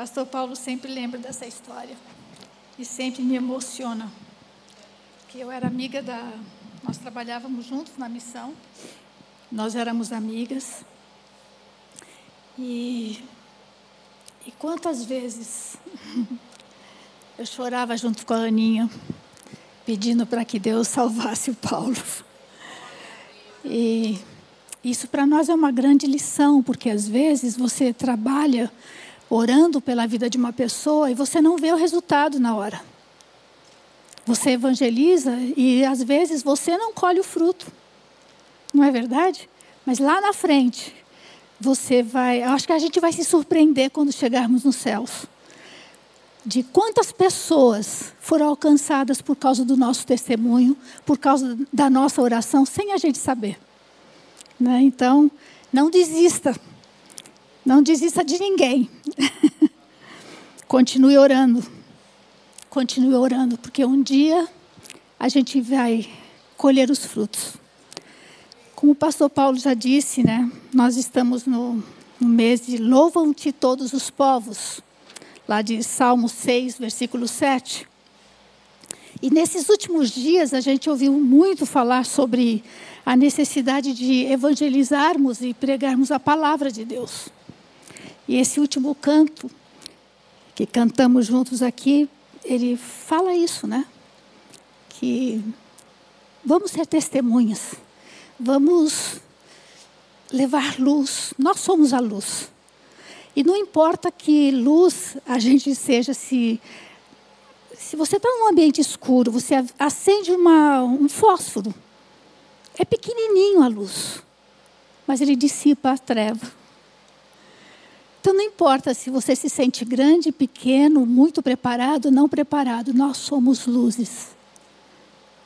Pastor Paulo sempre lembra dessa história e sempre me emociona. Que eu era amiga da. Nós trabalhávamos juntos na missão, nós éramos amigas. E, e quantas vezes eu chorava junto com a Aninha, pedindo para que Deus salvasse o Paulo. E isso para nós é uma grande lição, porque às vezes você trabalha orando pela vida de uma pessoa e você não vê o resultado na hora. Você evangeliza e às vezes você não colhe o fruto. Não é verdade? Mas lá na frente, você vai. Eu acho que a gente vai se surpreender quando chegarmos nos céus. De quantas pessoas foram alcançadas por causa do nosso testemunho, por causa da nossa oração, sem a gente saber. Né? Então, não desista. Não desista de ninguém. Continue orando. Continue orando, porque um dia a gente vai colher os frutos. Como o pastor Paulo já disse, né, nós estamos no, no mês de Louvam-te todos os povos, lá de Salmo 6, versículo 7. E nesses últimos dias a gente ouviu muito falar sobre a necessidade de evangelizarmos e pregarmos a palavra de Deus. E esse último canto que cantamos juntos aqui, ele fala isso, né? Que vamos ser testemunhas, vamos levar luz, nós somos a luz. E não importa que luz a gente seja, se, se você está num ambiente escuro, você acende uma, um fósforo, é pequenininho a luz, mas ele dissipa a treva. Então não importa se você se sente grande, pequeno, muito preparado, não preparado, nós somos luzes.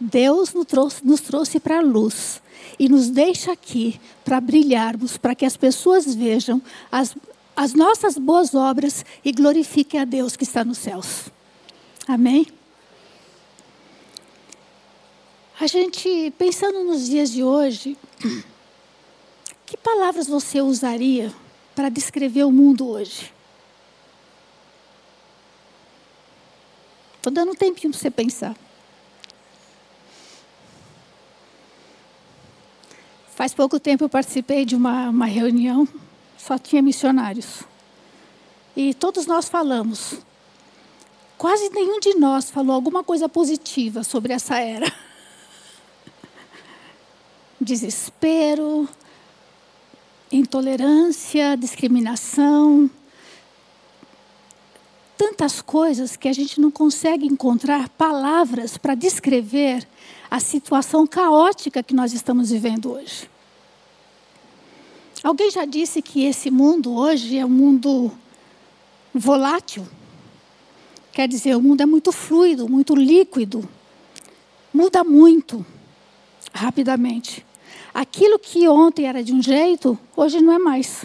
Deus nos trouxe, nos trouxe para a luz e nos deixa aqui para brilharmos, para que as pessoas vejam as, as nossas boas obras e glorifiquem a Deus que está nos céus. Amém? A gente, pensando nos dias de hoje, que palavras você usaria para descrever o mundo hoje? Estou dando um tempinho para você pensar. Faz pouco tempo eu participei de uma, uma reunião, só tinha missionários. E todos nós falamos. Quase nenhum de nós falou alguma coisa positiva sobre essa era. Desespero, intolerância, discriminação, tantas coisas que a gente não consegue encontrar palavras para descrever a situação caótica que nós estamos vivendo hoje. Alguém já disse que esse mundo hoje é um mundo volátil. Quer dizer, o mundo é muito fluido, muito líquido. Muda muito rapidamente. Aquilo que ontem era de um jeito, hoje não é mais.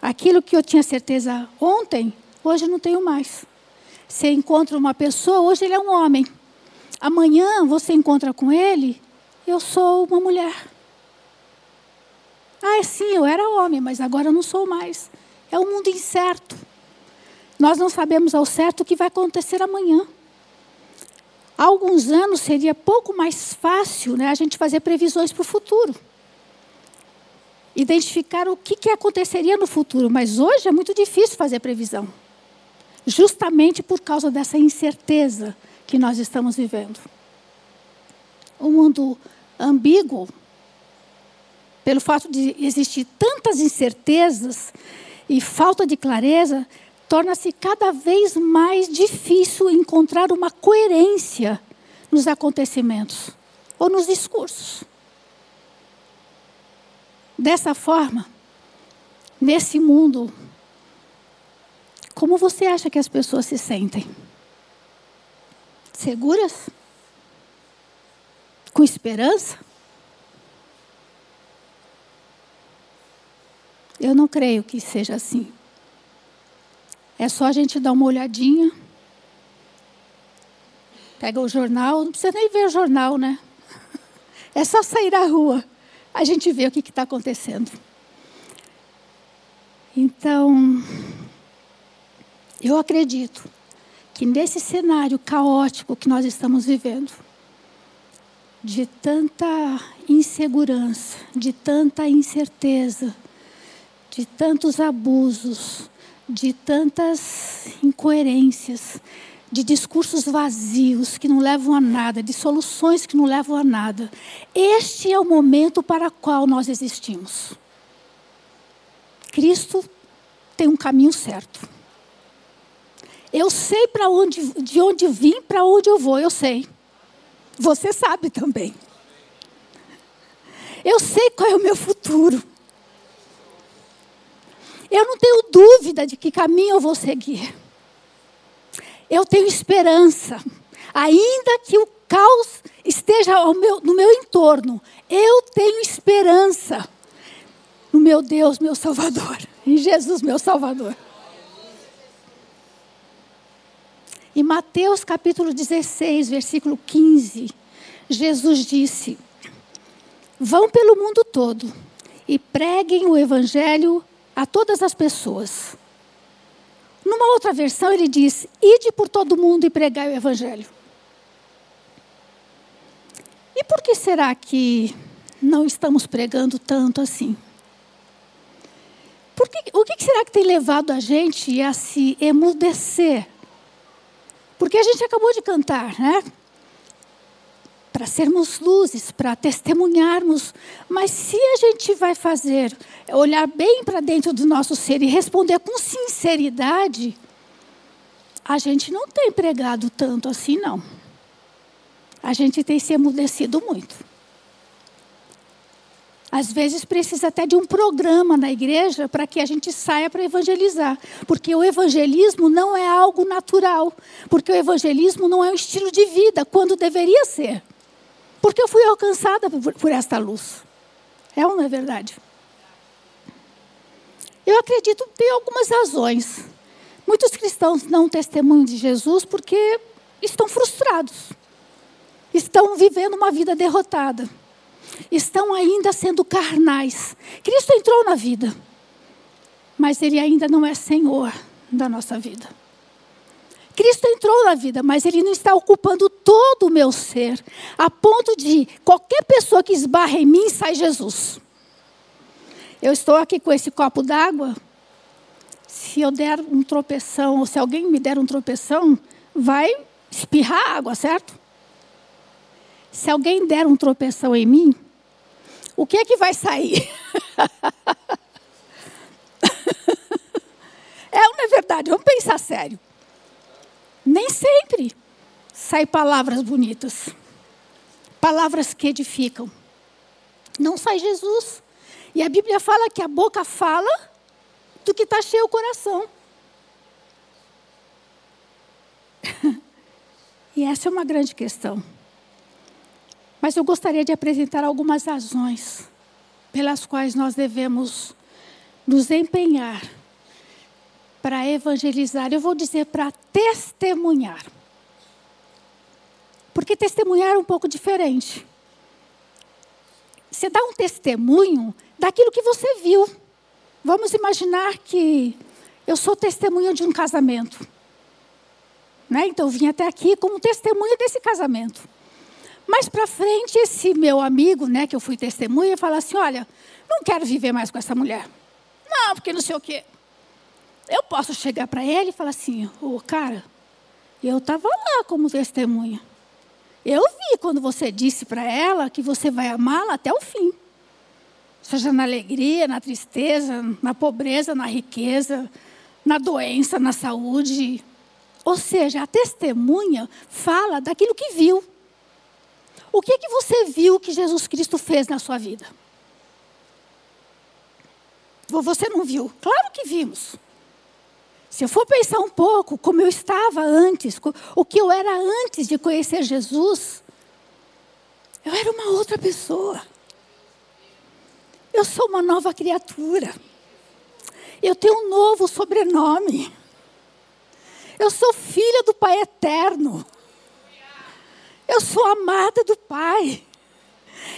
Aquilo que eu tinha certeza ontem, hoje não tenho mais. Você encontra uma pessoa, hoje ele é um homem. Amanhã você encontra com ele, eu sou uma mulher. Ah, sim, eu era homem, mas agora eu não sou mais. É um mundo incerto. Nós não sabemos ao certo o que vai acontecer amanhã. Há alguns anos seria pouco mais fácil né, a gente fazer previsões para o futuro. Identificar o que, que aconteceria no futuro, mas hoje é muito difícil fazer previsão. Justamente por causa dessa incerteza que nós estamos vivendo. Um mundo ambíguo, pelo fato de existir tantas incertezas e falta de clareza, torna-se cada vez mais difícil encontrar uma coerência nos acontecimentos ou nos discursos. Dessa forma, nesse mundo, como você acha que as pessoas se sentem? Seguras? Com esperança? Eu não creio que seja assim. É só a gente dar uma olhadinha. Pega o jornal, não precisa nem ver o jornal, né? É só sair à rua. A gente vê o que está acontecendo. Então, Eu acredito que nesse cenário caótico que nós estamos vivendo, de tanta insegurança, de tanta incerteza, de tantos abusos, de tantas incoerências, de discursos vazios que não levam a nada, de soluções que não levam a nada. Este é o momento para o qual nós existimos. Cristo tem um caminho certo. Eu sei para onde, de onde vim, para onde eu vou, eu sei. Você sabe também. Eu sei qual é o meu futuro. Eu não tenho dúvida de que caminho eu vou seguir. Eu tenho esperança. Ainda que o caos esteja meu, no meu entorno, eu tenho esperança no meu Deus, meu Salvador, em Jesus, meu Salvador. Em Mateus capítulo 16, versículo 15, Jesus disse: Vão pelo mundo todo e preguem o evangelho a todas as pessoas. Numa outra versão, ele diz: Ide por todo mundo e pregai o evangelho. E por que será que não estamos pregando tanto assim? Porque, o que será que tem levado a gente a se emudecer porque a gente acabou de cantar, né? Para sermos luzes, para testemunharmos. Mas se a gente vai fazer, olhar bem para dentro do nosso ser e responder com sinceridade, a gente não tem pregado tanto assim, não. A gente tem se emudecido muito. Às vezes precisa até de um programa na igreja para que a gente saia para evangelizar. Porque o evangelismo não é algo natural. Porque o evangelismo não é um estilo de vida, quando deveria ser. Porque eu fui alcançada por, por esta luz. É ou não é verdade? Eu acredito tem algumas razões. Muitos cristãos não testemunham de Jesus porque estão frustrados. Estão vivendo uma vida derrotada estão ainda sendo carnais. Cristo entrou na vida, mas Ele ainda não é Senhor da nossa vida. Cristo entrou na vida, mas Ele não está ocupando todo o meu ser, a ponto de qualquer pessoa que esbarra em mim sai Jesus. Eu estou aqui com esse copo d'água. Se eu der um tropeção, ou se alguém me der um tropeção, vai espirrar água, certo? Se alguém der um tropeção em mim, o que é que vai sair? é é verdade? Vamos pensar sério. Nem sempre saem palavras bonitas, palavras que edificam. Não sai Jesus. E a Bíblia fala que a boca fala do que está cheio o coração. e essa é uma grande questão. Mas eu gostaria de apresentar algumas razões pelas quais nós devemos nos empenhar para evangelizar. Eu vou dizer para testemunhar. Porque testemunhar é um pouco diferente. Você dá um testemunho daquilo que você viu. Vamos imaginar que eu sou testemunha de um casamento. Né? Então, eu vim até aqui como testemunha desse casamento. Mais para frente, esse meu amigo, né, que eu fui testemunha, fala assim: olha, não quero viver mais com essa mulher. Não, porque não sei o quê. Eu posso chegar para ele e falar assim: ô, oh, cara, eu estava lá como testemunha. Eu vi quando você disse para ela que você vai amá-la até o fim. Seja na alegria, na tristeza, na pobreza, na riqueza, na doença, na saúde. Ou seja, a testemunha fala daquilo que viu. O que, que você viu que Jesus Cristo fez na sua vida? Você não viu? Claro que vimos. Se eu for pensar um pouco como eu estava antes, o que eu era antes de conhecer Jesus, eu era uma outra pessoa. Eu sou uma nova criatura. Eu tenho um novo sobrenome. Eu sou filha do Pai Eterno. Eu sou amada do Pai.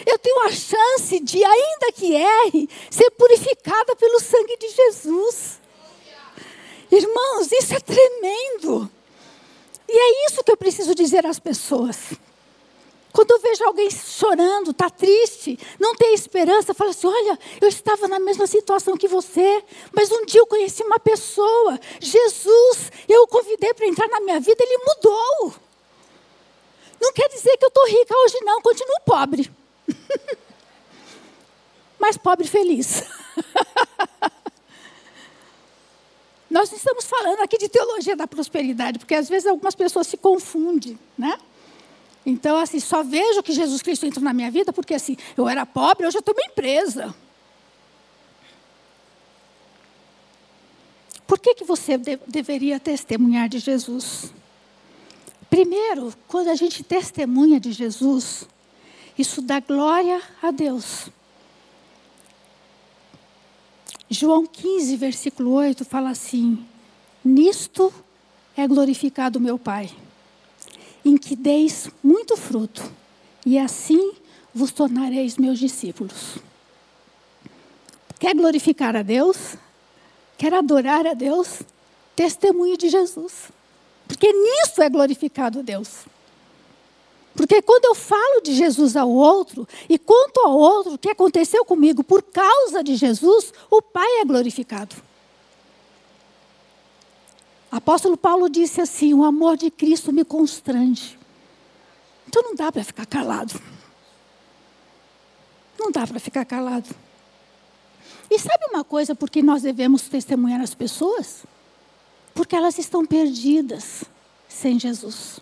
Eu tenho a chance de, ainda que erre, ser purificada pelo sangue de Jesus. Irmãos, isso é tremendo. E é isso que eu preciso dizer às pessoas. Quando eu vejo alguém chorando, está triste, não tem esperança, fala assim: olha, eu estava na mesma situação que você, mas um dia eu conheci uma pessoa, Jesus, eu o convidei para entrar na minha vida, ele mudou. Não quer dizer que eu estou rica hoje, não, continuo pobre. mas pobre feliz. Nós estamos falando aqui de teologia da prosperidade, porque às vezes algumas pessoas se confundem, né? Então, assim, só vejo que Jesus Cristo entrou na minha vida porque, assim, eu era pobre, hoje eu estou bem presa. Por que, que você de deveria testemunhar de Jesus? Primeiro, quando a gente testemunha de Jesus, isso dá glória a Deus. João 15, versículo 8 fala assim: Nisto é glorificado meu Pai, em que deis muito fruto, e assim vos tornareis meus discípulos. Quer glorificar a Deus? Quer adorar a Deus? Testemunhe de Jesus. Porque nisso é glorificado Deus. Porque quando eu falo de Jesus ao outro e conto ao outro o que aconteceu comigo por causa de Jesus, o Pai é glorificado. Apóstolo Paulo disse assim: o amor de Cristo me constrange. Então não dá para ficar calado. Não dá para ficar calado. E sabe uma coisa por que nós devemos testemunhar as pessoas? Porque elas estão perdidas sem Jesus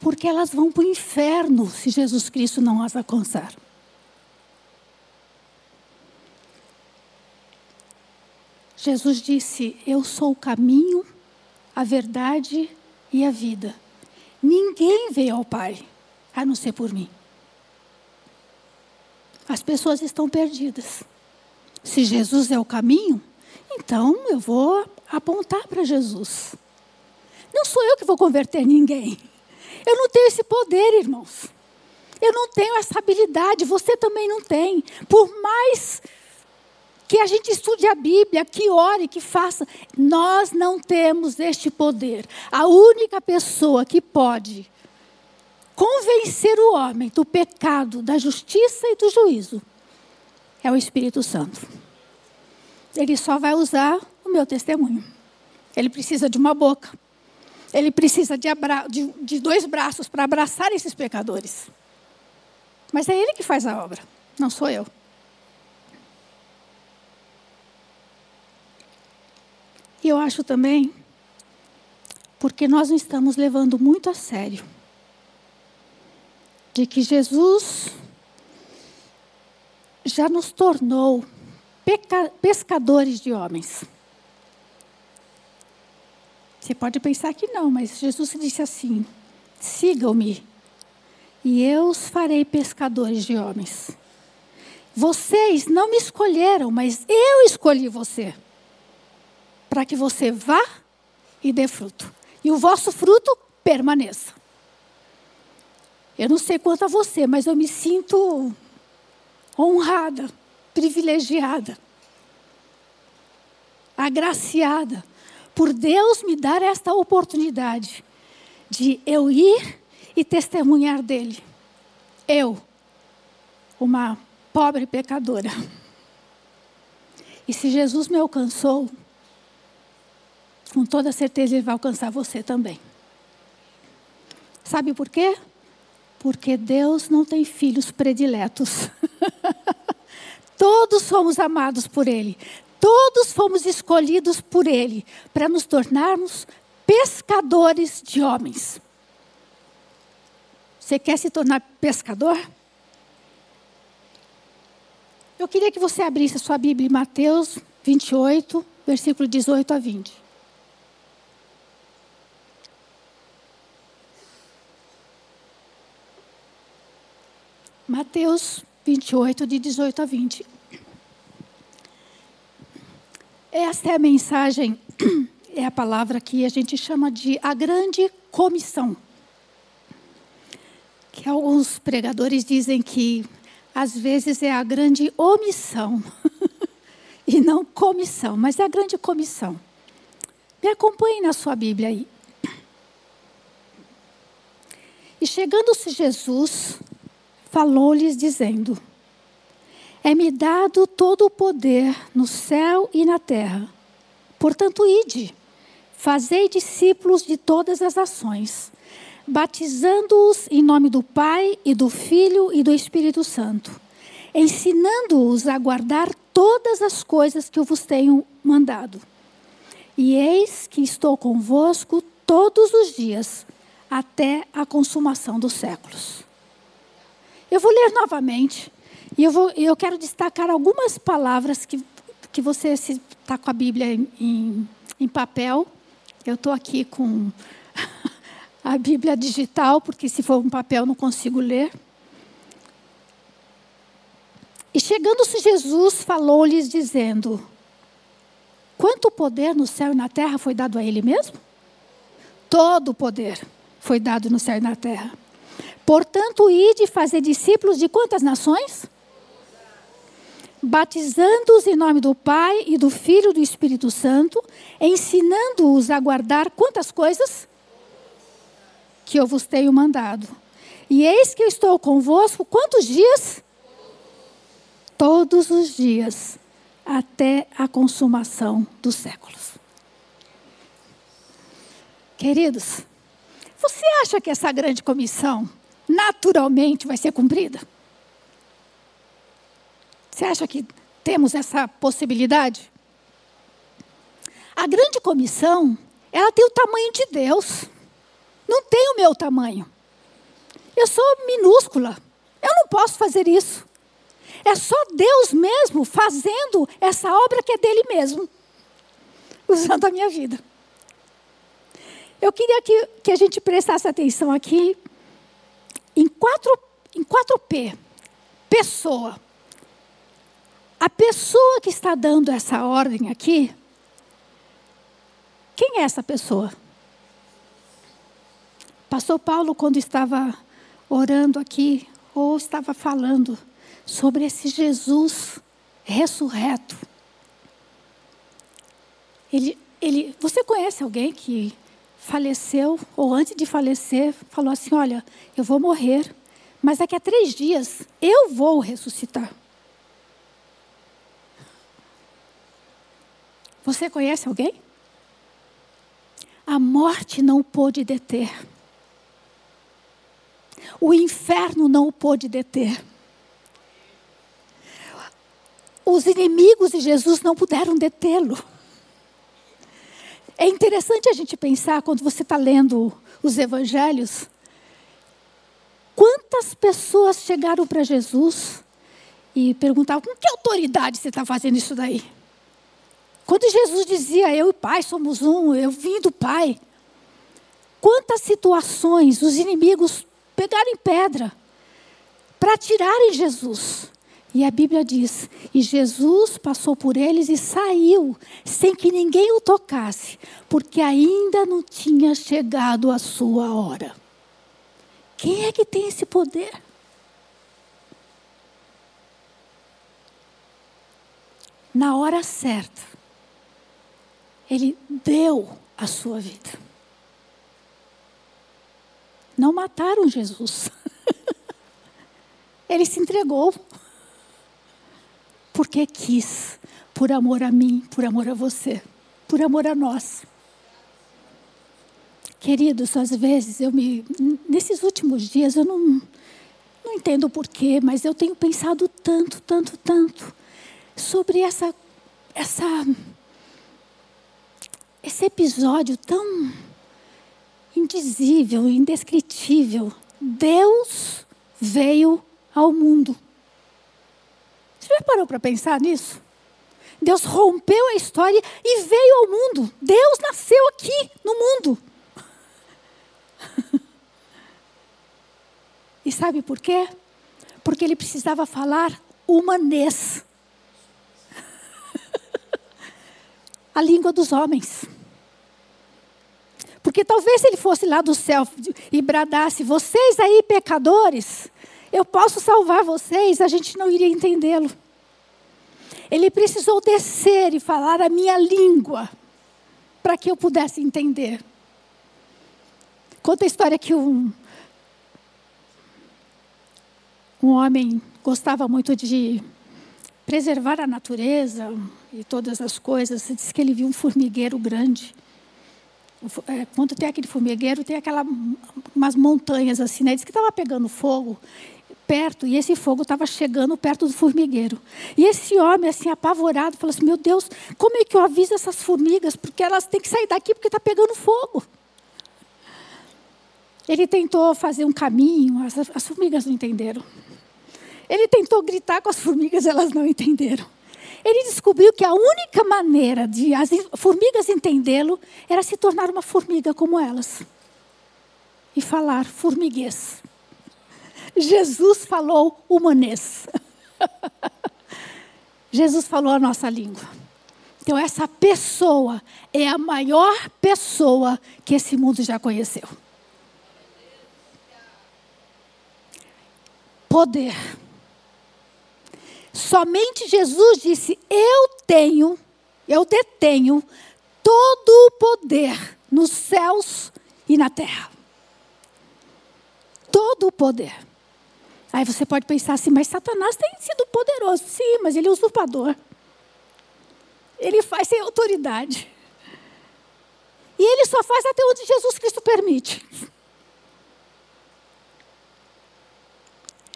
porque elas vão para o inferno se Jesus Cristo não as alcançar. Jesus disse: Eu sou o caminho, a verdade e a vida. Ninguém veio ao Pai a não ser por mim. As pessoas estão perdidas. Se Jesus é o caminho, então eu vou apontar para Jesus. Não sou eu que vou converter ninguém. Eu não tenho esse poder, irmãos. Eu não tenho essa habilidade, você também não tem. Por mais que a gente estude a Bíblia, que ore, que faça, nós não temos este poder. A única pessoa que pode convencer o homem do pecado, da justiça e do juízo é o Espírito Santo. Ele só vai usar o meu testemunho. Ele precisa de uma boca ele precisa de, de, de dois braços para abraçar esses pecadores. Mas é Ele que faz a obra, não sou eu. E eu acho também, porque nós não estamos levando muito a sério, de que Jesus já nos tornou pescadores de homens. Você pode pensar que não, mas Jesus disse assim: sigam-me, e eu os farei pescadores de homens. Vocês não me escolheram, mas eu escolhi você, para que você vá e dê fruto, e o vosso fruto permaneça. Eu não sei quanto a você, mas eu me sinto honrada, privilegiada, agraciada por Deus me dar esta oportunidade de eu ir e testemunhar dele. Eu, uma pobre pecadora. E se Jesus me alcançou, com toda certeza ele vai alcançar você também. Sabe por quê? Porque Deus não tem filhos prediletos. Todos somos amados por Ele. Todos fomos escolhidos por Ele para nos tornarmos pescadores de homens. Você quer se tornar pescador? Eu queria que você abrisse a sua Bíblia em Mateus 28, versículo 18 a 20. Mateus 28, de 18 a 20. Esta é a mensagem, é a palavra que a gente chama de a grande comissão. Que alguns pregadores dizem que às vezes é a grande omissão e não comissão, mas é a grande comissão. Me acompanhe na sua Bíblia aí. E chegando-se Jesus, falou-lhes dizendo: É-me dado todo o poder no céu e na terra. Portanto, ide, fazei discípulos de todas as nações, batizando-os em nome do Pai e do Filho e do Espírito Santo, ensinando-os a guardar todas as coisas que eu vos tenho mandado. E eis que estou convosco todos os dias até a consumação dos séculos. Eu vou ler novamente e eu, vou, eu quero destacar algumas palavras que, que você está com a Bíblia em, em, papel. Eu estou aqui com a Bíblia digital, porque se for um papel não consigo ler. E chegando-se Jesus, falou-lhes, dizendo: Quanto poder no céu e na terra foi dado a ele mesmo? Todo o poder foi dado no céu e na terra. Portanto, ide fazer discípulos de quantas nações? Batizando-os em nome do Pai e do Filho e do Espírito Santo, ensinando-os a guardar quantas coisas? Que eu vos tenho mandado. E eis que eu estou convosco quantos dias? Todos os dias, até a consumação dos séculos. Queridos, você acha que essa grande comissão naturalmente vai ser cumprida? Você acha que temos essa possibilidade? A grande comissão, ela tem o tamanho de Deus. Não tem o meu tamanho. Eu sou minúscula. Eu não posso fazer isso. É só Deus mesmo fazendo essa obra que é dele mesmo, usando a minha vida. Eu queria que, que a gente prestasse atenção aqui em quatro, em quatro P. Pessoa. A pessoa que está dando essa ordem aqui, quem é essa pessoa? Pastor Paulo, quando estava orando aqui, ou estava falando sobre esse Jesus ressurreto, ele, ele, você conhece alguém que faleceu, ou antes de falecer, falou assim: Olha, eu vou morrer, mas daqui a três dias eu vou ressuscitar. Você conhece alguém? A morte não o pôde deter. O inferno não o pôde deter. Os inimigos de Jesus não puderam detê-lo. É interessante a gente pensar, quando você está lendo os evangelhos, quantas pessoas chegaram para Jesus e perguntavam: com que autoridade você está fazendo isso daí? Quando Jesus dizia: Eu e o Pai somos um, eu vim do Pai. Quantas situações os inimigos pegaram em pedra para tirarem Jesus. E a Bíblia diz: E Jesus passou por eles e saiu, sem que ninguém o tocasse, porque ainda não tinha chegado a sua hora. Quem é que tem esse poder? Na hora certa, ele deu a sua vida. Não mataram Jesus. ele se entregou porque quis, por amor a mim, por amor a você, por amor a nós. Queridos, às vezes eu me. Nesses últimos dias eu não, não entendo porquê, mas eu tenho pensado tanto, tanto, tanto sobre essa, essa, esse episódio tão indizível, indescritível. Deus veio ao mundo. Você já parou para pensar nisso? Deus rompeu a história e veio ao mundo. Deus nasceu aqui no mundo. e sabe por quê? Porque ele precisava falar humanês. A língua dos homens. Porque talvez ele fosse lá do céu e bradasse: vocês aí, pecadores, eu posso salvar vocês, a gente não iria entendê-lo. Ele precisou descer e falar a minha língua. para que eu pudesse entender. Conta a história que um, um homem gostava muito de preservar a natureza e todas as coisas. Diz que ele viu um formigueiro grande. É, quando tem aquele formigueiro, tem aquela, umas montanhas assim, né? Diz que estava pegando fogo perto e esse fogo estava chegando perto do formigueiro. E esse homem, assim, apavorado, falou assim: Meu Deus, como é que eu aviso essas formigas? Porque elas têm que sair daqui porque está pegando fogo. Ele tentou fazer um caminho, as, as formigas não entenderam. Ele tentou gritar com as formigas, elas não entenderam. Ele descobriu que a única maneira de as formigas entendê-lo era se tornar uma formiga como elas e falar formiguês. Jesus falou humanês. Jesus falou a nossa língua. Então, essa pessoa é a maior pessoa que esse mundo já conheceu. Poder. Somente Jesus disse: Eu tenho, eu detenho todo o poder nos céus e na terra. Todo o poder. Aí você pode pensar assim, mas Satanás tem sido poderoso. Sim, mas ele é usurpador. Ele faz sem autoridade. E ele só faz até onde Jesus Cristo permite.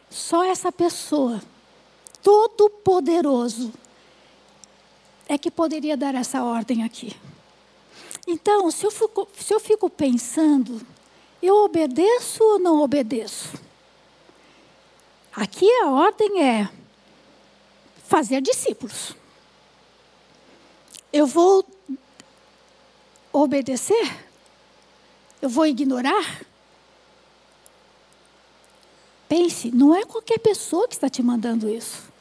Só essa pessoa, todo poderoso, é que poderia dar essa ordem aqui. Então, se eu fico, se eu fico pensando, eu obedeço ou não obedeço? Aqui a ordem é fazer discípulos. Eu vou obedecer? Eu vou ignorar? Pense, não é qualquer pessoa que está te mandando isso.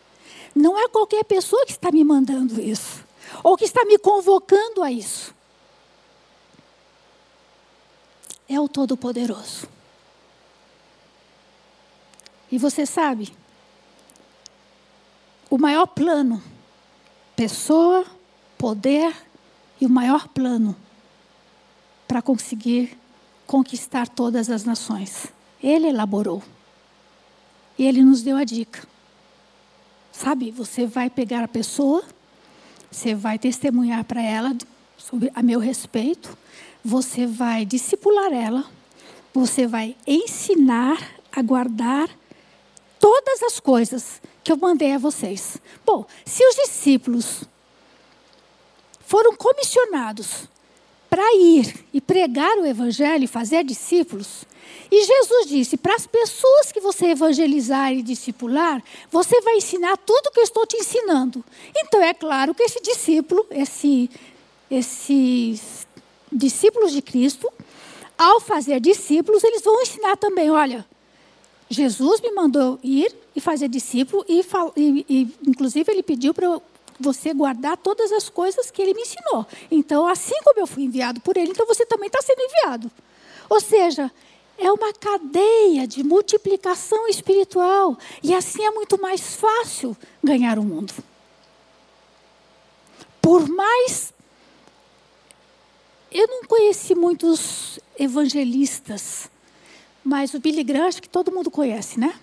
Não é qualquer pessoa que está me mandando isso. Ou que está me convocando a isso. É o Todo-Poderoso. E você sabe, o maior plano, pessoa, poder e o maior plano para conseguir conquistar todas as nações. Ele elaborou. E ele nos deu a dica. Sabe, você vai pegar a pessoa, você vai testemunhar para ela sobre a meu respeito, você vai discipular ela, você vai ensinar a guardar todas as coisas que eu mandei a vocês. Bom, se os discípulos foram comissionados para ir e pregar o evangelho e fazer discípulos, e Jesus disse: para as pessoas que você evangelizar e discipular, você vai ensinar tudo que eu estou te ensinando. Então é claro que esse discípulo, esse, esses discípulos de Cristo, ao fazer discípulos, eles vão ensinar também: olha, Jesus me mandou ir e fazer discípulo, e, e, e inclusive ele pediu para você guardar todas as coisas que ele me ensinou. Então, assim como eu fui enviado por ele, então você também está sendo enviado. Ou seja, é uma cadeia de multiplicação espiritual. E assim é muito mais fácil ganhar o mundo. Por mais. Eu não conheci muitos evangelistas mas o Billy Graham, acho que todo mundo conhece, né?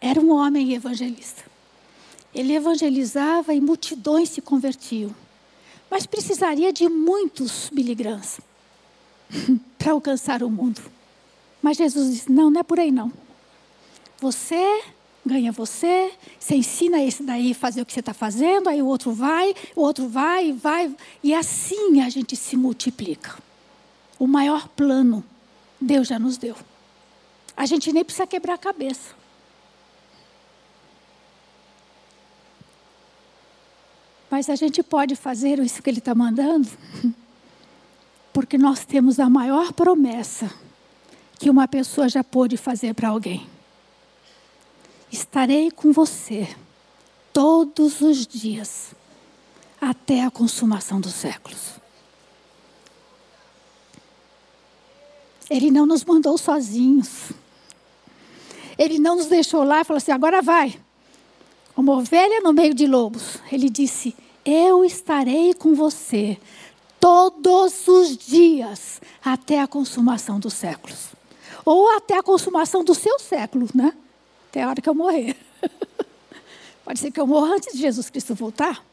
Era um homem evangelista. Ele evangelizava e multidões se convertiam. Mas precisaria de muitos Grahams para alcançar o mundo. Mas Jesus disse: não, não é por aí não. Você ganha você, você ensina esse daí a fazer o que você está fazendo, aí o outro vai, o outro vai, vai. E assim a gente se multiplica. O maior plano Deus já nos deu. A gente nem precisa quebrar a cabeça. Mas a gente pode fazer isso que Ele está mandando, porque nós temos a maior promessa que uma pessoa já pôde fazer para alguém. Estarei com você todos os dias, até a consumação dos séculos. Ele não nos mandou sozinhos. Ele não nos deixou lá e falou assim: agora vai. Uma ovelha no meio de lobos. Ele disse: Eu estarei com você todos os dias, até a consumação dos séculos. Ou até a consumação do seu século, né? Até a hora que eu morrer. Pode ser que eu morra antes de Jesus Cristo voltar.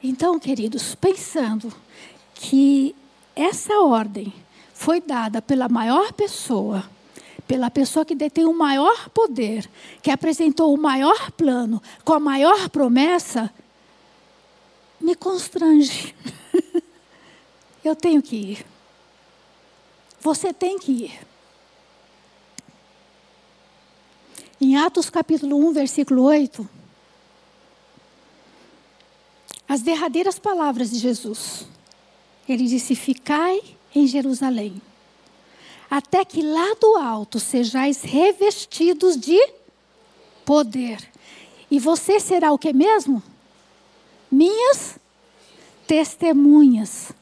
Então, queridos, pensando que essa ordem foi dada pela maior pessoa, pela pessoa que detém o maior poder, que apresentou o maior plano, com a maior promessa, me constrange. Eu tenho que ir. Você tem que ir. Em Atos capítulo 1, versículo 8, as derradeiras palavras de Jesus. Ele disse: Ficai em Jerusalém, até que lá do alto sejais revestidos de poder. E você será o que mesmo? Minhas testemunhas,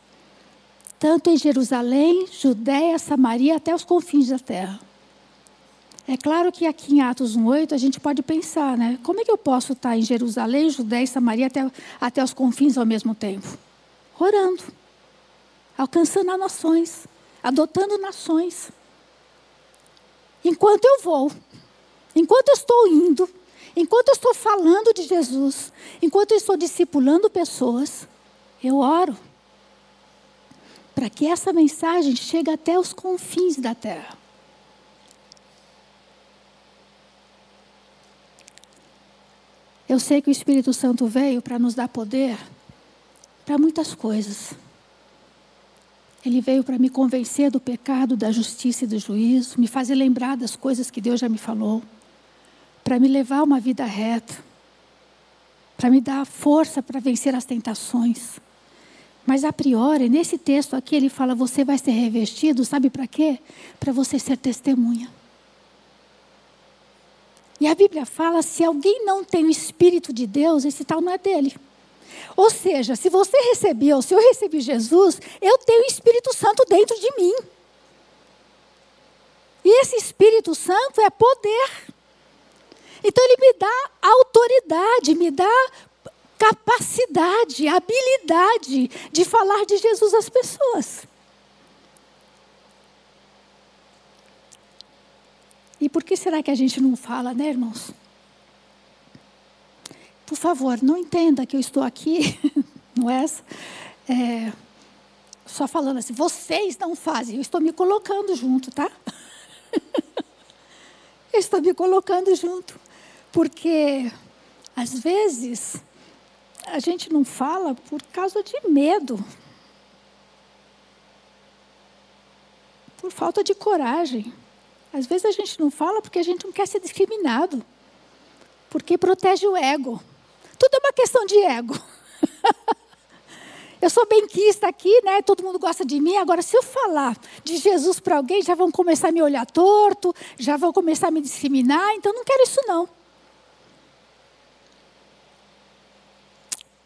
tanto em Jerusalém, Judéia, Samaria, até os confins da terra. É claro que aqui em Atos 1,8 a gente pode pensar, né? Como é que eu posso estar em Jerusalém, Judéia e Samaria até, até os confins ao mesmo tempo? Orando, alcançando as nações, adotando nações. Enquanto eu vou, enquanto eu estou indo, enquanto eu estou falando de Jesus, enquanto eu estou discipulando pessoas, eu oro para que essa mensagem chegue até os confins da terra. Eu sei que o Espírito Santo veio para nos dar poder para muitas coisas. Ele veio para me convencer do pecado, da justiça e do juízo, me fazer lembrar das coisas que Deus já me falou, para me levar uma vida reta, para me dar força para vencer as tentações. Mas a priori, nesse texto aqui, ele fala: você vai ser revestido, sabe para quê? Para você ser testemunha. E a Bíblia fala: se alguém não tem o Espírito de Deus, esse tal não é dele. Ou seja, se você recebeu, se eu recebi Jesus, eu tenho o Espírito Santo dentro de mim. E esse Espírito Santo é poder. Então ele me dá autoridade, me dá capacidade, habilidade de falar de Jesus às pessoas. E por que será que a gente não fala, né, irmãos? Por favor, não entenda que eu estou aqui, não é, é só falando assim, vocês não fazem, eu estou me colocando junto, tá? eu estou me colocando junto, porque às vezes a gente não fala por causa de medo, por falta de coragem. Às vezes a gente não fala porque a gente não quer ser discriminado, porque protege o ego. Tudo é uma questão de ego. eu sou benquista aqui, né? Todo mundo gosta de mim. Agora, se eu falar de Jesus para alguém, já vão começar a me olhar torto, já vão começar a me discriminar. Então, não quero isso não.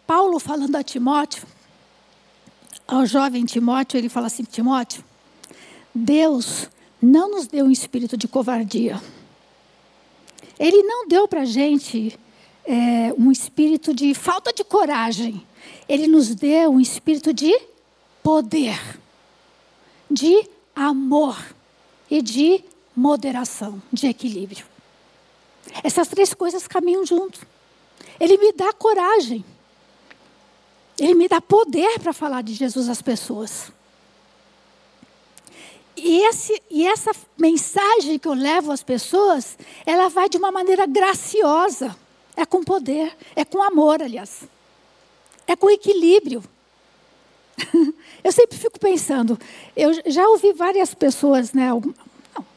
Paulo falando a Timóteo, ao jovem Timóteo, ele fala assim: Timóteo, Deus não nos deu um espírito de covardia. Ele não deu para a gente é, um espírito de falta de coragem. Ele nos deu um espírito de poder, de amor e de moderação, de equilíbrio. Essas três coisas caminham junto. Ele me dá coragem. Ele me dá poder para falar de Jesus às pessoas. E, esse, e essa mensagem que eu levo às pessoas, ela vai de uma maneira graciosa. É com poder, é com amor, aliás. É com equilíbrio. eu sempre fico pensando, eu já ouvi várias pessoas, né? Não,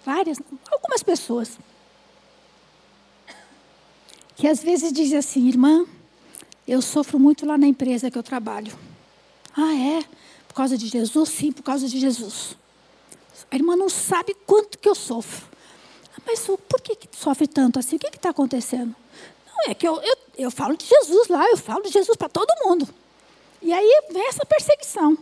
várias, algumas pessoas. Que às vezes dizem assim, irmã, eu sofro muito lá na empresa que eu trabalho. Ah, é? Por causa de Jesus? Sim, por causa de Jesus. A irmã não sabe quanto que eu sofro. Ah, mas por que, que sofre tanto assim? O que está acontecendo? Não, é que eu, eu, eu falo de Jesus lá, eu falo de Jesus para todo mundo. E aí vem essa perseguição.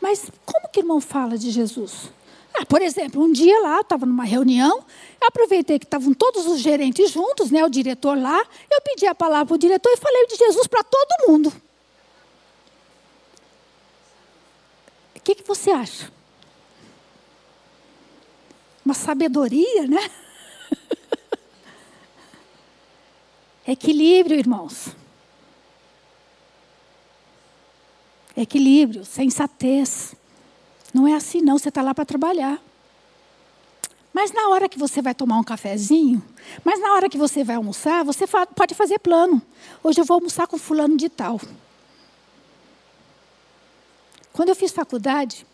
Mas como que o irmão fala de Jesus? Ah, por exemplo, um dia lá, estava numa reunião, eu aproveitei que estavam todos os gerentes juntos, né, o diretor lá, eu pedi a palavra para o diretor e falei de Jesus para todo mundo. que, que você acha? Uma sabedoria, né? Equilíbrio, irmãos. Equilíbrio, sensatez. Não é assim, não. Você está lá para trabalhar. Mas na hora que você vai tomar um cafezinho, mas na hora que você vai almoçar, você pode fazer plano. Hoje eu vou almoçar com fulano de tal. Quando eu fiz faculdade,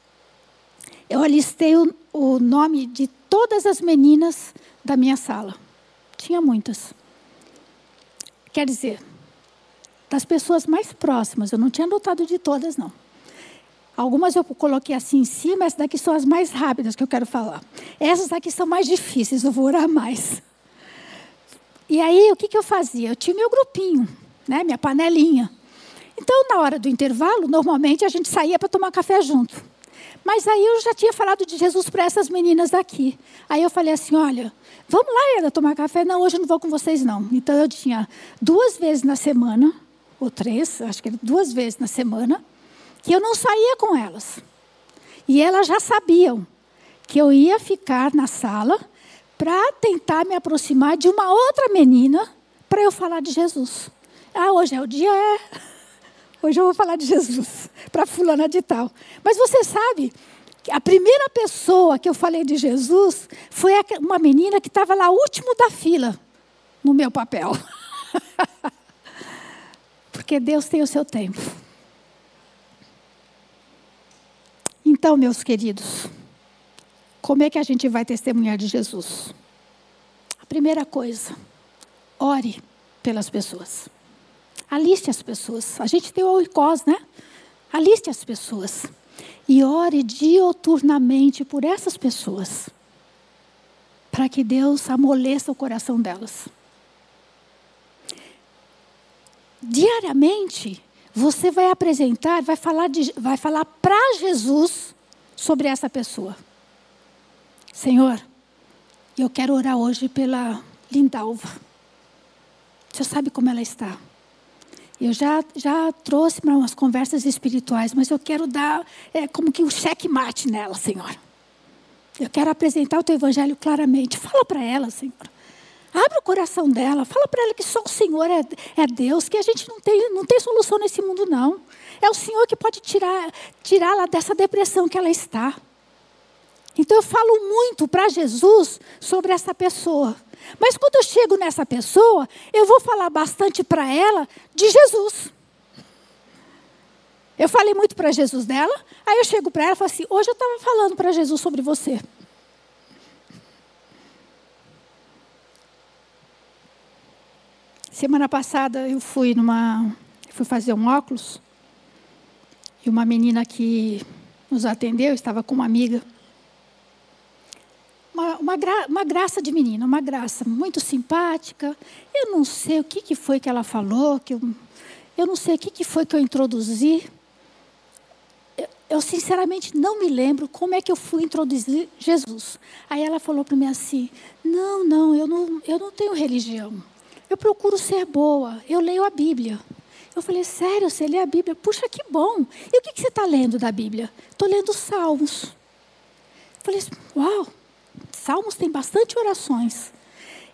eu alistei o, o nome de todas as meninas da minha sala. Tinha muitas. Quer dizer, das pessoas mais próximas, eu não tinha anotado de todas, não. Algumas eu coloquei assim em cima, essas daqui são as mais rápidas que eu quero falar. Essas daqui são mais difíceis, eu vou orar mais. E aí, o que, que eu fazia? Eu tinha meu grupinho, né, minha panelinha. Então, na hora do intervalo, normalmente a gente saía para tomar café junto. Mas aí eu já tinha falado de Jesus para essas meninas daqui. Aí eu falei assim: olha, vamos lá, Eda, tomar café? Não, hoje eu não vou com vocês, não. Então eu tinha duas vezes na semana, ou três, acho que duas vezes na semana, que eu não saía com elas. E elas já sabiam que eu ia ficar na sala para tentar me aproximar de uma outra menina para eu falar de Jesus. Ah, hoje é o dia, é. Hoje eu vou falar de Jesus para fulana de tal. Mas você sabe, a primeira pessoa que eu falei de Jesus foi uma menina que estava lá último da fila no meu papel. Porque Deus tem o seu tempo. Então, meus queridos, como é que a gente vai testemunhar de Jesus? A primeira coisa, ore pelas pessoas. Aliste as pessoas. A gente tem o oicós, né? Aliste as pessoas. E ore dioturnamente por essas pessoas. Para que Deus amoleça o coração delas. Diariamente, você vai apresentar, vai falar, vai falar para Jesus sobre essa pessoa. Senhor, eu quero orar hoje pela Lindalva. Você sabe como ela está? Eu já, já trouxe para umas conversas espirituais, mas eu quero dar é, como que um cheque-mate nela, Senhor. Eu quero apresentar o teu evangelho claramente. Fala para ela, Senhor. Abre o coração dela. Fala para ela que só o Senhor é, é Deus, que a gente não tem, não tem solução nesse mundo, não. É o Senhor que pode tirar tirá-la dessa depressão que ela está. Então eu falo muito para Jesus sobre essa pessoa. Mas quando eu chego nessa pessoa, eu vou falar bastante para ela de Jesus. Eu falei muito para Jesus dela, aí eu chego para ela e falo assim: hoje eu estava falando para Jesus sobre você. Semana passada eu fui numa. fui fazer um óculos. E uma menina que nos atendeu, estava com uma amiga uma, gra, uma, graça de menina, uma graça muito simpática. Eu não sei o que, que foi que ela falou, que eu, eu não sei o que, que foi que eu introduzi. Eu, eu, sinceramente não me lembro como é que eu fui introduzir Jesus. Aí ela falou para mim assim: Não, não eu, não, eu não tenho religião. Eu procuro ser boa, eu leio a Bíblia. Eu falei, sério, você lê a Bíblia? Puxa, que bom. E o que, que você está lendo da Bíblia? Estou lendo Salmos. Eu falei, uau, Salmos tem bastante orações.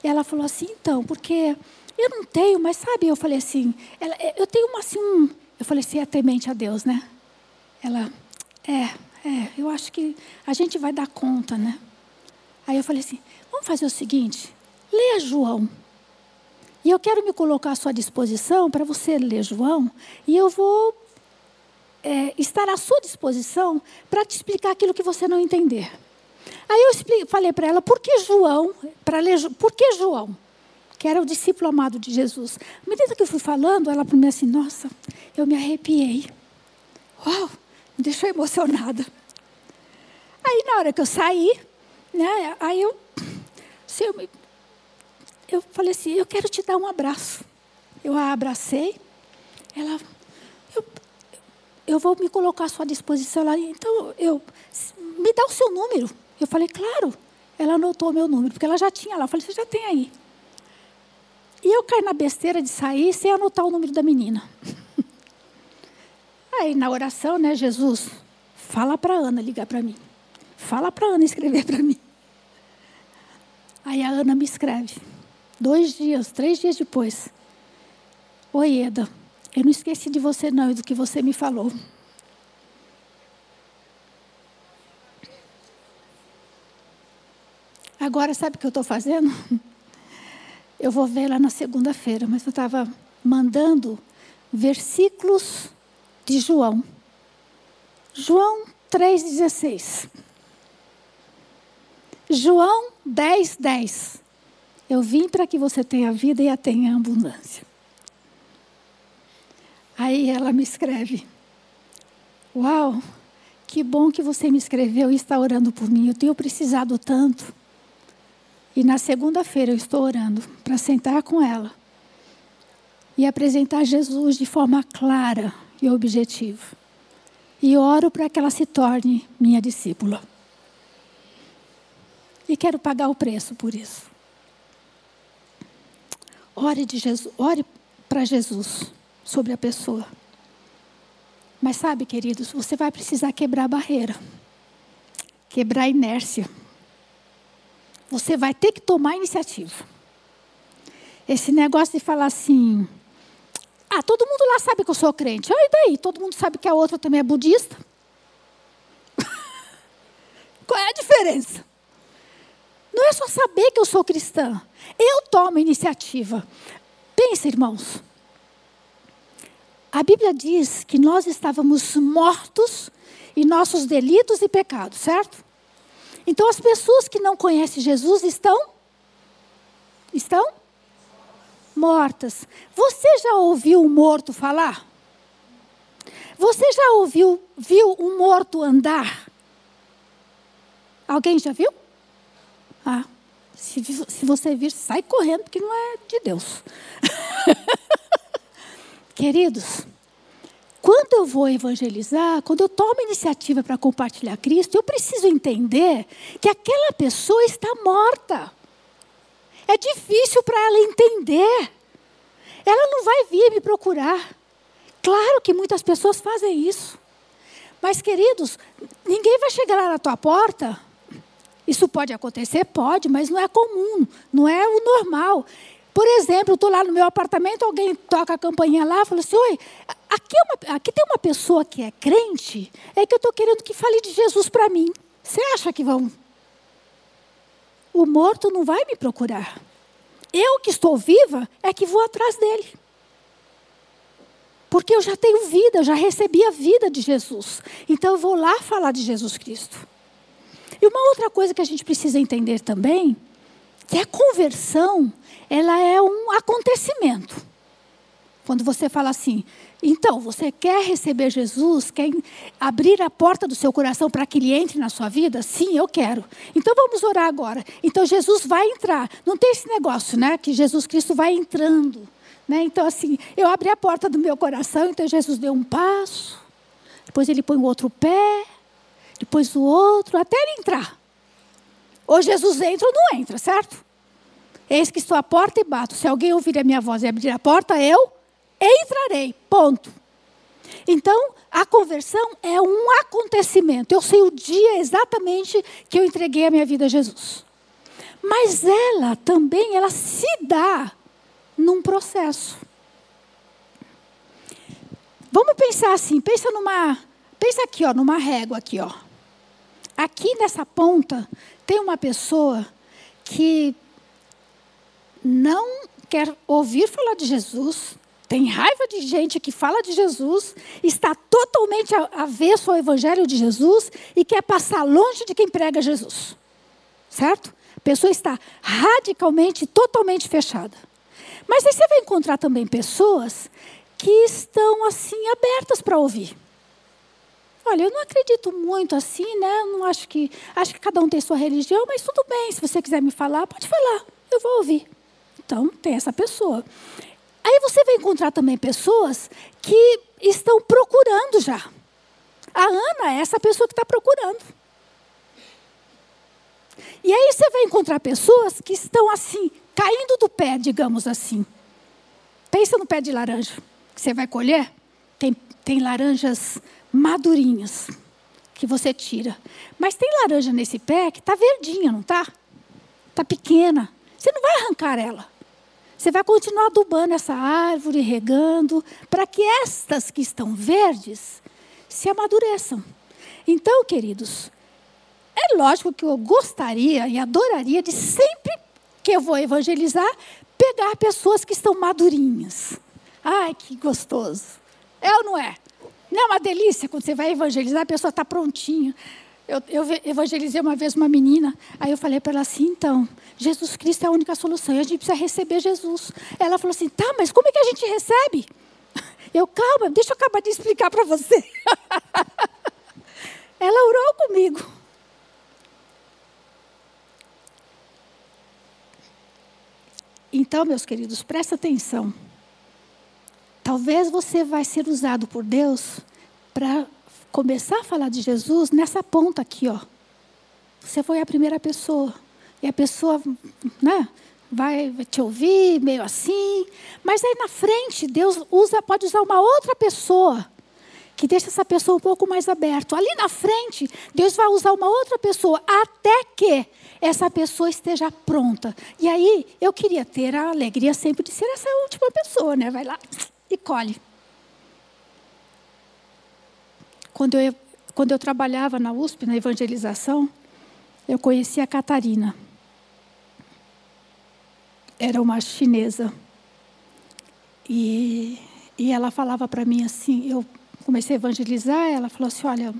E ela falou assim, então, porque eu não tenho, mas sabe, eu falei assim, ela, é, eu tenho uma assim, um, eu falei assim, é temente a Deus, né? Ela, é, é, eu acho que a gente vai dar conta, né? Aí eu falei assim, vamos fazer o seguinte, leia João. E eu quero me colocar à sua disposição para você ler João, e eu vou é, estar à sua disposição para te explicar aquilo que você não entender. Aí eu falei para ela, por que João? Para ler, por que João? Que era o discípulo amado de Jesus. À medida que eu fui falando, ela para mim assim, nossa, eu me arrepiei. Uau, me deixou emocionada. Aí na hora que eu saí, né, aí eu, assim, eu, eu falei assim, eu quero te dar um abraço. Eu a abracei, ela, eu, eu vou me colocar à sua disposição lá. Então, eu, me dá o seu número. Eu falei, claro. Ela anotou o meu número, porque ela já tinha lá. Eu falei, você já tem aí. E eu caí na besteira de sair sem anotar o número da menina. Aí na oração, né, Jesus, fala para Ana ligar para mim. Fala para Ana escrever para mim. Aí a Ana me escreve. Dois dias, três dias depois. Oi, Eda. Eu não esqueci de você, não, e do que você me falou. Agora, sabe o que eu estou fazendo? Eu vou ver lá na segunda-feira, mas eu estava mandando versículos de João. João 3,16. João 10, 10. Eu vim para que você tenha vida e a tenha abundância. Aí ela me escreve: Uau, que bom que você me escreveu e está orando por mim. Eu tenho precisado tanto. E na segunda-feira eu estou orando para sentar com ela e apresentar Jesus de forma clara e objetiva. E oro para que ela se torne minha discípula. E quero pagar o preço por isso. Ore, de Jesus, ore para Jesus sobre a pessoa. Mas sabe, queridos, você vai precisar quebrar a barreira, quebrar a inércia. Você vai ter que tomar iniciativa. Esse negócio de falar assim, ah, todo mundo lá sabe que eu sou crente. Ah, e daí? Todo mundo sabe que a outra também é budista? Qual é a diferença? Não é só saber que eu sou cristã. Eu tomo iniciativa. Pensa, irmãos. A Bíblia diz que nós estávamos mortos em nossos delitos e pecados, certo? Então as pessoas que não conhecem Jesus estão estão mortas. Você já ouviu um morto falar? Você já ouviu viu um morto andar? Alguém já viu? Ah, se, se você vir, sai correndo, porque não é de Deus. Queridos, quando eu vou evangelizar, quando eu tomo iniciativa para compartilhar Cristo, eu preciso entender que aquela pessoa está morta. É difícil para ela entender. Ela não vai vir me procurar. Claro que muitas pessoas fazem isso. Mas, queridos, ninguém vai chegar lá na tua porta. Isso pode acontecer? Pode, mas não é comum, não é o normal. Por exemplo, eu estou lá no meu apartamento, alguém toca a campainha lá, fala assim: Oi, aqui, é uma, aqui tem uma pessoa que é crente, é que eu estou querendo que fale de Jesus para mim. Você acha que vão? O morto não vai me procurar. Eu que estou viva é que vou atrás dele. Porque eu já tenho vida, eu já recebi a vida de Jesus. Então eu vou lá falar de Jesus Cristo. E uma outra coisa que a gente precisa entender também, que a conversão ela é um acontecimento. Quando você fala assim, então, você quer receber Jesus, quer abrir a porta do seu coração para que ele entre na sua vida? Sim, eu quero. Então vamos orar agora. Então Jesus vai entrar. Não tem esse negócio, né? Que Jesus Cristo vai entrando. Né? Então, assim, eu abri a porta do meu coração, então Jesus deu um passo, depois ele põe o outro pé, depois o outro, até ele entrar. Ou Jesus entra ou não entra, certo? Eis que estou à porta e bato. Se alguém ouvir a minha voz e abrir a porta, eu entrarei. Ponto. Então, a conversão é um acontecimento. Eu sei o dia exatamente que eu entreguei a minha vida a Jesus. Mas ela também, ela se dá num processo. Vamos pensar assim, pensa numa, pensa aqui, ó, numa régua aqui, ó. Aqui nessa ponta tem uma pessoa que não quer ouvir falar de Jesus, tem raiva de gente que fala de Jesus, está totalmente avesso ao evangelho de Jesus e quer passar longe de quem prega Jesus. Certo? A pessoa está radicalmente, totalmente fechada. Mas aí você vai encontrar também pessoas que estão assim abertas para ouvir. Olha, eu não acredito muito assim, né? Eu não acho que acho que cada um tem sua religião, mas tudo bem. Se você quiser me falar, pode falar. Eu vou ouvir. Então, tem essa pessoa. Você vai encontrar também pessoas que estão procurando já. A Ana é essa pessoa que está procurando. E aí você vai encontrar pessoas que estão assim, caindo do pé, digamos assim. Pensa no pé de laranja que você vai colher. Tem, tem laranjas madurinhas, que você tira. Mas tem laranja nesse pé que está verdinha, não está? Está pequena. Você não vai arrancar ela. Você vai continuar adubando essa árvore, regando, para que estas que estão verdes se amadureçam. Então, queridos, é lógico que eu gostaria e adoraria de sempre que eu vou evangelizar, pegar pessoas que estão madurinhas. Ai, que gostoso. É ou não é? Não é uma delícia quando você vai evangelizar, a pessoa está prontinha. Eu, eu, evangelizei uma vez uma menina, aí eu falei para ela assim, então, Jesus Cristo é a única solução, a gente precisa receber Jesus. Ela falou assim, tá, mas como é que a gente recebe? Eu, calma, deixa eu acabar de explicar para você. ela orou comigo. Então, meus queridos, presta atenção. Talvez você vai ser usado por Deus para começar a falar de Jesus nessa ponta aqui, ó. Você foi a primeira pessoa. E a pessoa, né, vai te ouvir meio assim, mas aí na frente Deus usa, pode usar uma outra pessoa que deixa essa pessoa um pouco mais aberta. Ali na frente, Deus vai usar uma outra pessoa até que essa pessoa esteja pronta. E aí, eu queria ter a alegria sempre de ser essa última pessoa, né? Vai lá e colhe. Quando eu, quando eu trabalhava na USP, na evangelização, eu conheci a Catarina. Era uma chinesa. E, e ela falava para mim assim, eu comecei a evangelizar, ela falou assim, olha,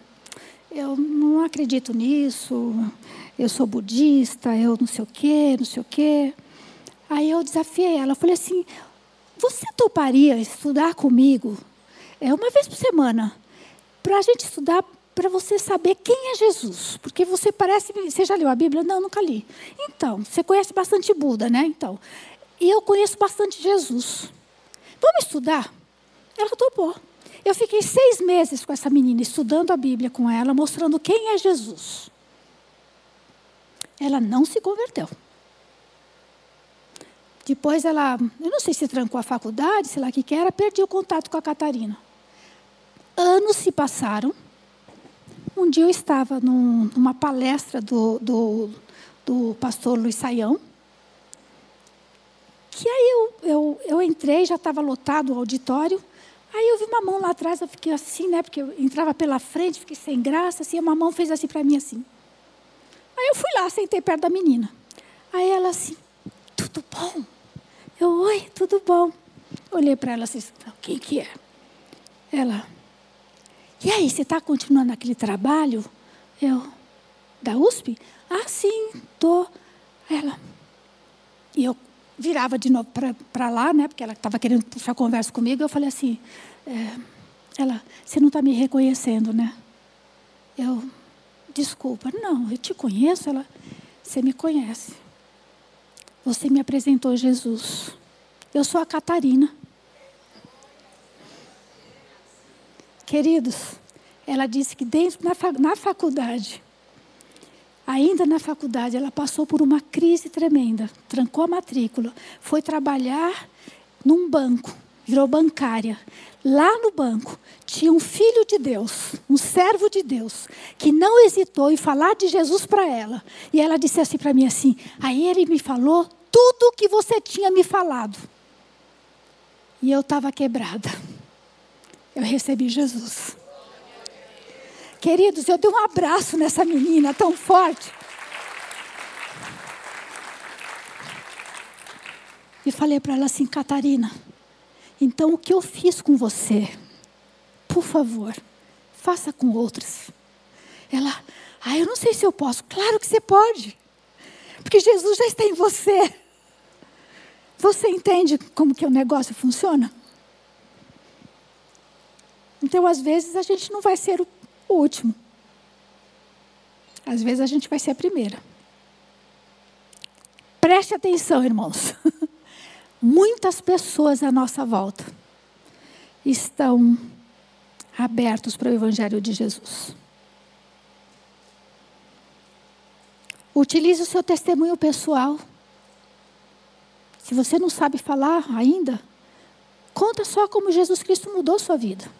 eu não acredito nisso, eu sou budista, eu não sei o quê, não sei o quê. Aí eu desafiei ela, falei assim, você toparia estudar comigo é, uma vez por semana, para a gente estudar, para você saber quem é Jesus? Porque você parece. Você já leu a Bíblia? Não, nunca li. Então, você conhece bastante Buda, né? Então, e eu conheço bastante Jesus. Vamos estudar? Ela topou. Eu fiquei seis meses com essa menina, estudando a Bíblia com ela, mostrando quem é Jesus. Ela não se converteu. Depois ela, eu não sei se trancou a faculdade, sei lá o que, que era, perdi o contato com a Catarina. Anos se passaram. Um dia eu estava num, numa palestra do, do, do pastor Luiz Saião. Que aí eu, eu, eu entrei, já estava lotado o auditório. Aí eu vi uma mão lá atrás, eu fiquei assim, né? Porque eu entrava pela frente, fiquei sem graça, assim, uma mão fez assim para mim assim. Aí eu fui lá, sentei perto da menina. Aí ela assim, tudo bom? Eu, oi, tudo bom? Olhei para ela assim, quem que é? Ela, e aí, você está continuando aquele trabalho? Eu, da USP? Ah, sim, estou. Ela, e eu virava de novo para lá, né? Porque ela estava querendo puxar conversa comigo. Eu falei assim, é, ela, você não está me reconhecendo, né? Eu, desculpa, não, eu te conheço. Ela, você me conhece. Você me apresentou Jesus. Eu sou a Catarina. Queridos, ela disse que dentro na, na faculdade, ainda na faculdade, ela passou por uma crise tremenda, trancou a matrícula, foi trabalhar num banco, virou bancária. Lá no banco tinha um filho de Deus, um servo de Deus, que não hesitou em falar de Jesus para ela. E ela disse assim para mim assim: "Aí ele me falou tudo o que você tinha me falado". E eu estava quebrada. Eu recebi Jesus. Queridos, eu dei um abraço nessa menina tão forte. E falei para ela assim, Catarina, então o que eu fiz com você, por favor, faça com outras. Ela, ah, eu não sei se eu posso. Claro que você pode. Porque Jesus já está em você. Você entende como que o negócio funciona? Então, às vezes, a gente não vai ser o último. Às vezes, a gente vai ser a primeira. Preste atenção, irmãos. Muitas pessoas à nossa volta estão abertos para o Evangelho de Jesus. Utilize o seu testemunho pessoal. Se você não sabe falar ainda, conta só como Jesus Cristo mudou sua vida.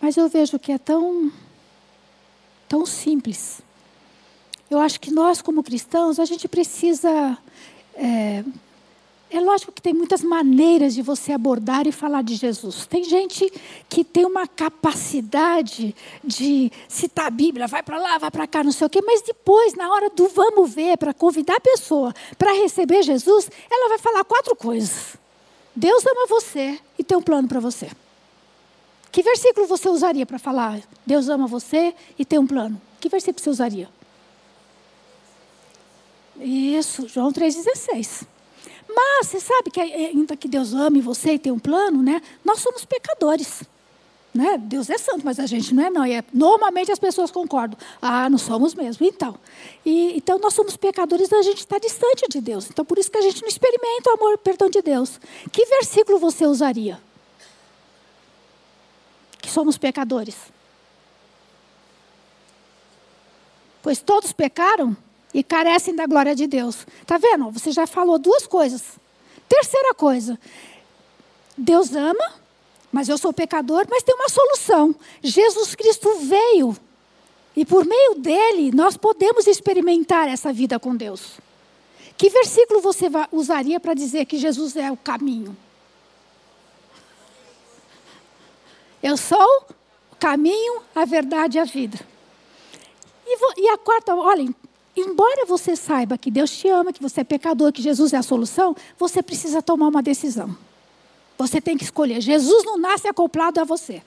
Mas eu vejo que é tão, tão simples. Eu acho que nós, como cristãos, a gente precisa. É, é lógico que tem muitas maneiras de você abordar e falar de Jesus. Tem gente que tem uma capacidade de citar a Bíblia, vai para lá, vai para cá, não sei o quê, mas depois, na hora do vamos ver, para convidar a pessoa para receber Jesus, ela vai falar quatro coisas. Deus ama você e tem um plano para você. Que versículo você usaria para falar Deus ama você e tem um plano? Que versículo você usaria? Isso, João 3,16. Mas você sabe que ainda que Deus ame você e tem um plano, né? Nós somos pecadores. Né? Deus é santo, mas a gente não é não. E é, normalmente as pessoas concordam. Ah, não somos mesmo. Então, e, então nós somos pecadores, a gente está distante de Deus. Então por isso que a gente não experimenta o amor o perdão de Deus. Que versículo você usaria? Que somos pecadores. Pois todos pecaram e carecem da glória de Deus. Está vendo? Você já falou duas coisas. Terceira coisa, Deus ama, mas eu sou pecador, mas tem uma solução. Jesus Cristo veio e por meio dele nós podemos experimentar essa vida com Deus. Que versículo você usaria para dizer que Jesus é o caminho? Eu sou o caminho, a verdade e a vida. E, e a quarta, olhem, embora você saiba que Deus te ama, que você é pecador, que Jesus é a solução, você precisa tomar uma decisão. Você tem que escolher. Jesus não nasce acoplado a você.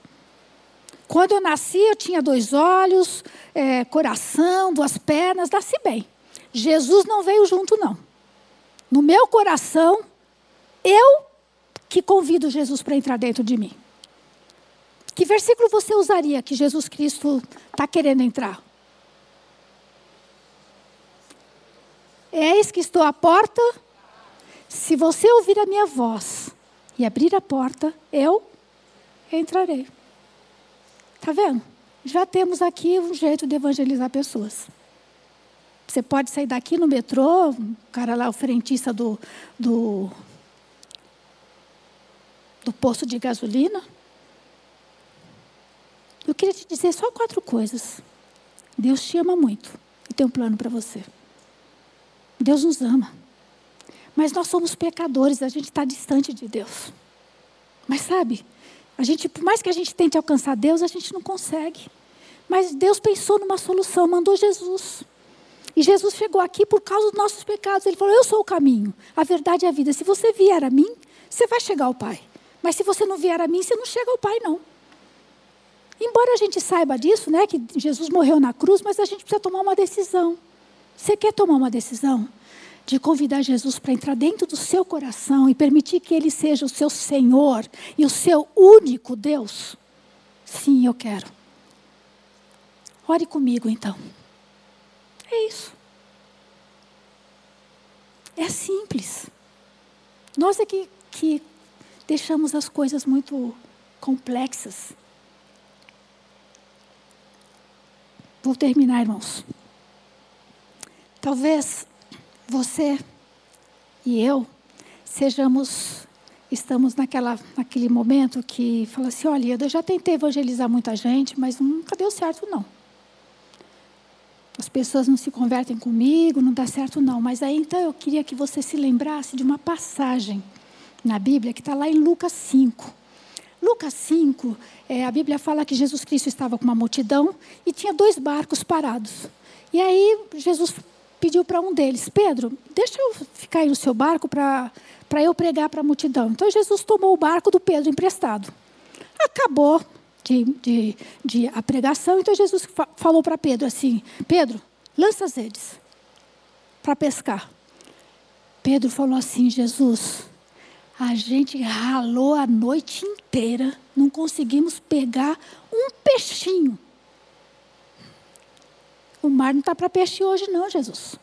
Quando eu nasci, eu tinha dois olhos, é, coração, duas pernas, nasci bem. Jesus não veio junto, não. No meu coração, eu que convido Jesus para entrar dentro de mim. Que versículo você usaria que Jesus Cristo está querendo entrar? Eis que estou à porta. Se você ouvir a minha voz e abrir a porta, eu entrarei. Está vendo? Já temos aqui um jeito de evangelizar pessoas. Você pode sair daqui no metrô, o cara lá, o frentista do, do, do posto de gasolina. Eu queria te dizer só quatro coisas. Deus te ama muito e tem um plano para você. Deus nos ama. Mas nós somos pecadores, a gente está distante de Deus. Mas sabe, a gente, por mais que a gente tente alcançar Deus, a gente não consegue. Mas Deus pensou numa solução, mandou Jesus. E Jesus chegou aqui por causa dos nossos pecados. Ele falou: Eu sou o caminho, a verdade e a vida. Se você vier a mim, você vai chegar ao Pai. Mas se você não vier a mim, você não chega ao Pai, não. Embora a gente saiba disso, né, que Jesus morreu na cruz, mas a gente precisa tomar uma decisão. Você quer tomar uma decisão? De convidar Jesus para entrar dentro do seu coração e permitir que Ele seja o seu Senhor e o seu único Deus? Sim, eu quero. Ore comigo então. É isso. É simples. Nós é que, que deixamos as coisas muito complexas. Vou terminar, irmãos. Talvez você e eu sejamos, estamos naquela, naquele momento que fala assim, olha, eu já tentei evangelizar muita gente, mas nunca deu certo não. As pessoas não se convertem comigo, não dá certo não. Mas aí então eu queria que você se lembrasse de uma passagem na Bíblia que está lá em Lucas 5. Lucas 5, é, a Bíblia fala que Jesus Cristo estava com uma multidão e tinha dois barcos parados. E aí Jesus pediu para um deles: Pedro, deixa eu ficar aí no seu barco para eu pregar para a multidão. Então Jesus tomou o barco do Pedro emprestado. Acabou de, de, de a pregação, então Jesus fa falou para Pedro assim: Pedro, lança as redes para pescar. Pedro falou assim: Jesus, a gente ralou a noite inteira, não conseguimos pegar um peixinho. O mar não está para peixe hoje, não, Jesus.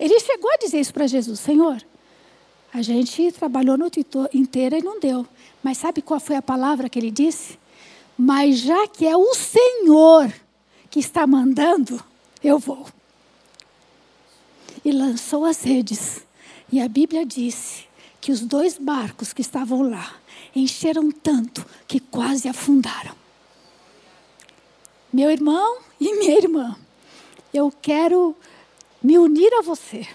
Ele chegou a dizer isso para Jesus: Senhor, a gente trabalhou a noite inteira e não deu. Mas sabe qual foi a palavra que ele disse? Mas já que é o Senhor que está mandando, eu vou. E lançou as redes. E a Bíblia disse que os dois barcos que estavam lá, encheram tanto que quase afundaram. Meu irmão e minha irmã, eu quero me unir a você,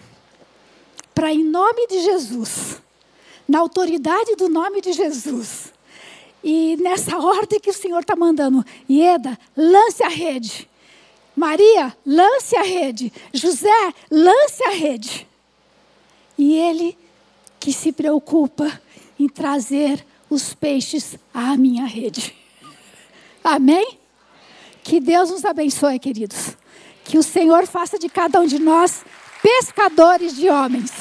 para em nome de Jesus, na autoridade do nome de Jesus, e nessa ordem que o Senhor está mandando, Ieda, lance a rede. Maria, lance a rede. José, lance a rede. E ele que se preocupa em trazer os peixes à minha rede. Amém? Que Deus nos abençoe, queridos. Que o Senhor faça de cada um de nós pescadores de homens.